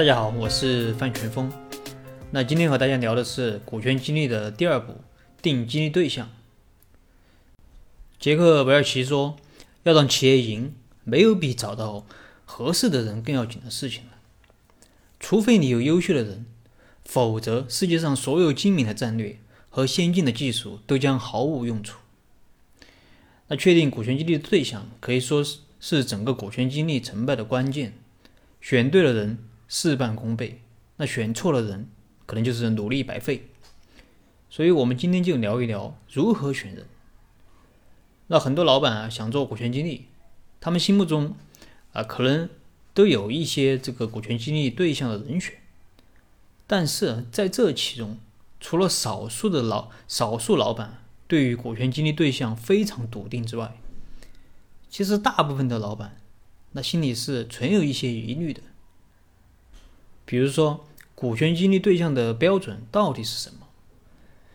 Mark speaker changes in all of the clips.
Speaker 1: 大家好，我是范全峰。那今天和大家聊的是股权激励的第二步，定激励对象。杰克韦尔奇说：“要让企业赢，没有比找到合适的人更要紧的事情了。除非你有优秀的人，否则世界上所有精明的战略和先进的技术都将毫无用处。”那确定股权激励的对象，可以说是是整个股权激励成败的关键。选对了人，事半功倍；那选错了人，可能就是努力白费。所以，我们今天就聊一聊如何选人。那很多老板啊，想做股权激励，他们心目中啊，可能都有一些这个股权激励对象的人选。但是在这其中，除了少数的老少数老板对于股权激励对象非常笃定之外，其实大部分的老板那心里是存有一些疑虑的。比如说，股权激励对象的标准到底是什么？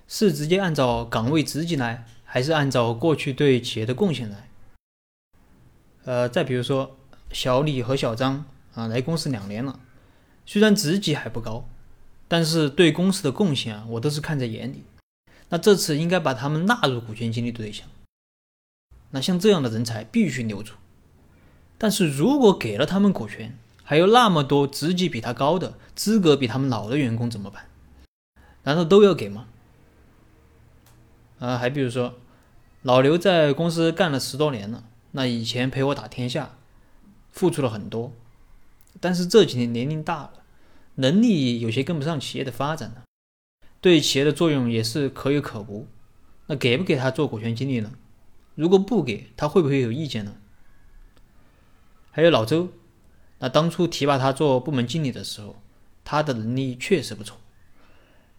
Speaker 1: 是直接按照岗位职级来？还是按照过去对企业的贡献来。呃，再比如说小李和小张啊，来公司两年了，虽然职级还不高，但是对公司的贡献啊，我都是看在眼里。那这次应该把他们纳入股权激励对象。那像这样的人才必须留住。但是如果给了他们股权，还有那么多职级比他高的、资格比他们老的员工怎么办？难道都要给吗？啊，还比如说。老刘在公司干了十多年了，那以前陪我打天下，付出了很多，但是这几年年龄大了，能力有些跟不上企业的发展了，对企业的作用也是可有可无。那给不给他做股权激励呢？如果不给他，会不会有意见呢？还有老周，那当初提拔他做部门经理的时候，他的能力确实不错，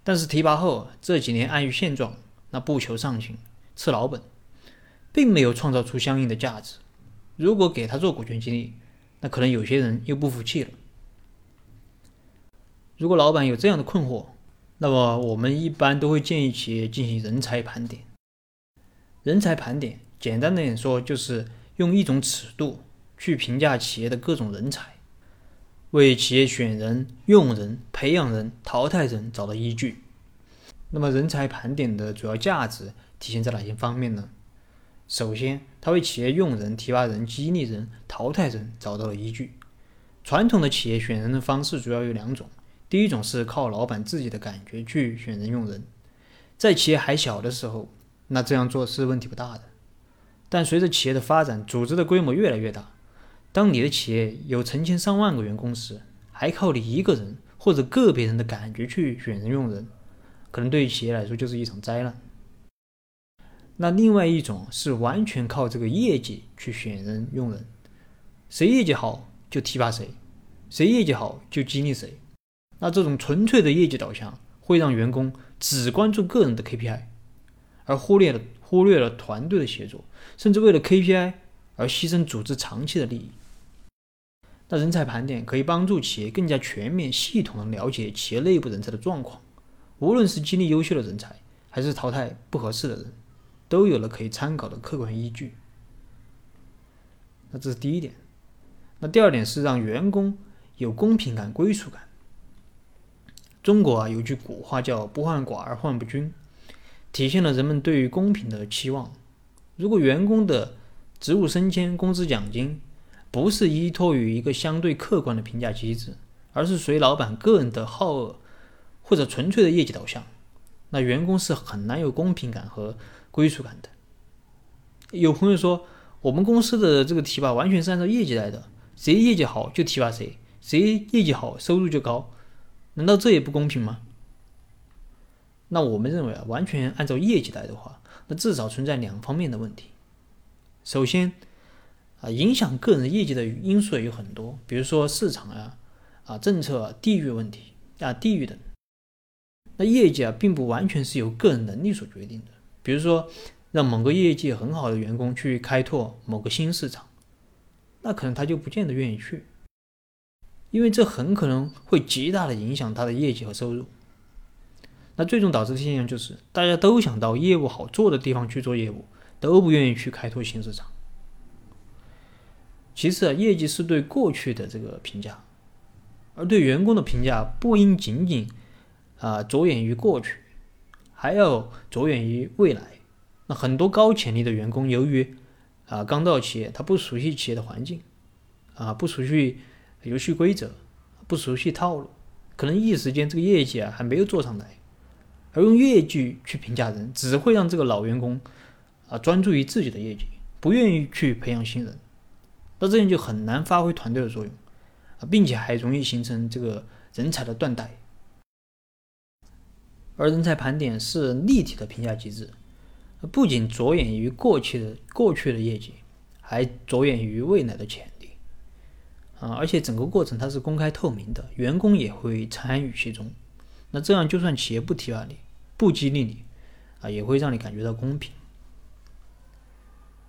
Speaker 1: 但是提拔后这几年安于现状，那不求上进，吃老本。并没有创造出相应的价值。如果给他做股权激励，那可能有些人又不服气了。如果老板有这样的困惑，那么我们一般都会建议企业进行人才盘点。人才盘点，简单的点说，就是用一种尺度去评价企业的各种人才，为企业选人、用人、培养人、淘汰人找到依据。那么，人才盘点的主要价值体现在哪些方面呢？首先，他为企业用人、提拔人、激励人、淘汰人找到了依据。传统的企业选人的方式主要有两种：第一种是靠老板自己的感觉去选人用人，在企业还小的时候，那这样做是问题不大的。但随着企业的发展，组织的规模越来越大，当你的企业有成千上万个员工时，还靠你一个人或者个别人的感觉去选人用人，可能对于企业来说就是一场灾难。那另外一种是完全靠这个业绩去选人用人，谁业绩好就提拔谁，谁业绩好就激励谁。那这种纯粹的业绩导向会让员工只关注个人的 KPI，而忽略了忽略了团队的协作，甚至为了 KPI 而牺牲组织长期的利益。那人才盘点可以帮助企业更加全面、系统的了解企业内部人才的状况，无论是激励优秀的人才，还是淘汰不合适的人。都有了可以参考的客观依据。那这是第一点。那第二点是让员工有公平感、归属感。中国啊有句古话叫“不患寡而患不均”，体现了人们对于公平的期望。如果员工的职务升迁、工资奖金不是依托于一个相对客观的评价机制，而是随老板个人的好恶或者纯粹的业绩导向，那员工是很难有公平感和。归属感的，有朋友说我们公司的这个提拔完全是按照业绩来的，谁业绩好就提拔谁，谁业绩好收入就高，难道这也不公平吗？那我们认为啊，完全按照业绩来的话，那至少存在两方面的问题。首先影响个人业绩的因素也有很多，比如说市场啊、啊政策、啊、地域问题啊、地域等。那业绩啊，并不完全是由个人能力所决定的。比如说，让某个业绩很好的员工去开拓某个新市场，那可能他就不见得愿意去，因为这很可能会极大的影响他的业绩和收入。那最终导致的现象就是，大家都想到业务好做的地方去做业务，都不愿意去开拓新市场。其次啊，业绩是对过去的这个评价，而对员工的评价不应仅仅啊着眼于过去，还要着眼于未来。那很多高潜力的员工，由于啊刚到企业，他不熟悉企业的环境，啊不熟悉游戏规则，不熟悉套路，可能一时间这个业绩啊还没有做上来，而用业绩去评价人，只会让这个老员工啊专注于自己的业绩，不愿意去培养新人，那这样就很难发挥团队的作用啊，并且还容易形成这个人才的断代。而人才盘点是立体的评价机制。不仅着眼于过去的过去的业绩，还着眼于未来的潜力啊！而且整个过程它是公开透明的，员工也会参与其中。那这样就算企业不提拔你、不激励你啊，也会让你感觉到公平。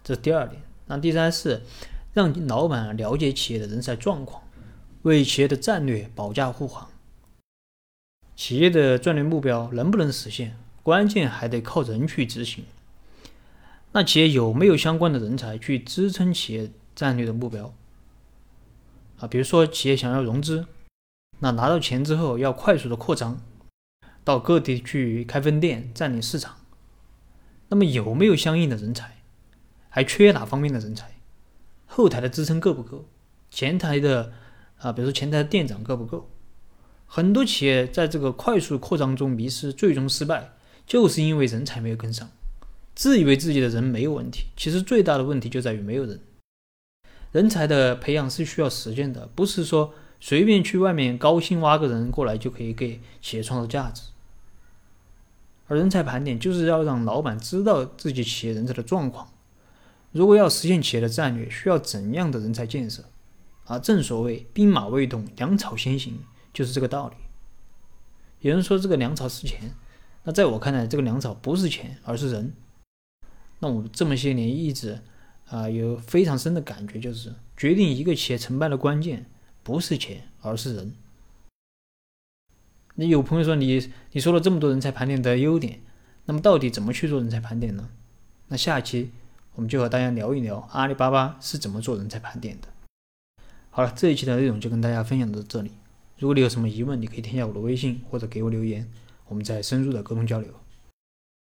Speaker 1: 这是第二点。那第三是让老板了解企业的人才状况，为企业的战略保驾护航。企业的战略目标能不能实现，关键还得靠人去执行。那企业有没有相关的人才去支撑企业战略的目标？啊，比如说企业想要融资，那拿到钱之后要快速的扩张，到各地去开分店占领市场，那么有没有相应的人才？还缺哪方面的人才？后台的支撑够不够？前台的啊，比如说前台的店长够不够？很多企业在这个快速扩张中迷失，最终失败，就是因为人才没有跟上。自以为自己的人没有问题，其实最大的问题就在于没有人。人才的培养是需要时间的，不是说随便去外面高薪挖个人过来就可以给企业创造价值。而人才盘点就是要让老板知道自己企业人才的状况。如果要实现企业的战略，需要怎样的人才建设？啊，正所谓兵马未动，粮草先行，就是这个道理。有人说这个粮草是钱，那在我看来，这个粮草不是钱，而是人。那我这么些年一直啊有非常深的感觉，就是决定一个企业成败的关键不是钱，而是人。那有朋友说你你说了这么多人才盘点的优点，那么到底怎么去做人才盘点呢？那下期我们就和大家聊一聊阿里巴巴是怎么做人才盘点的。好了，这一期的内容就跟大家分享到这里。如果你有什么疑问，你可以添加我的微信或者给我留言，我们再深入的沟通交流。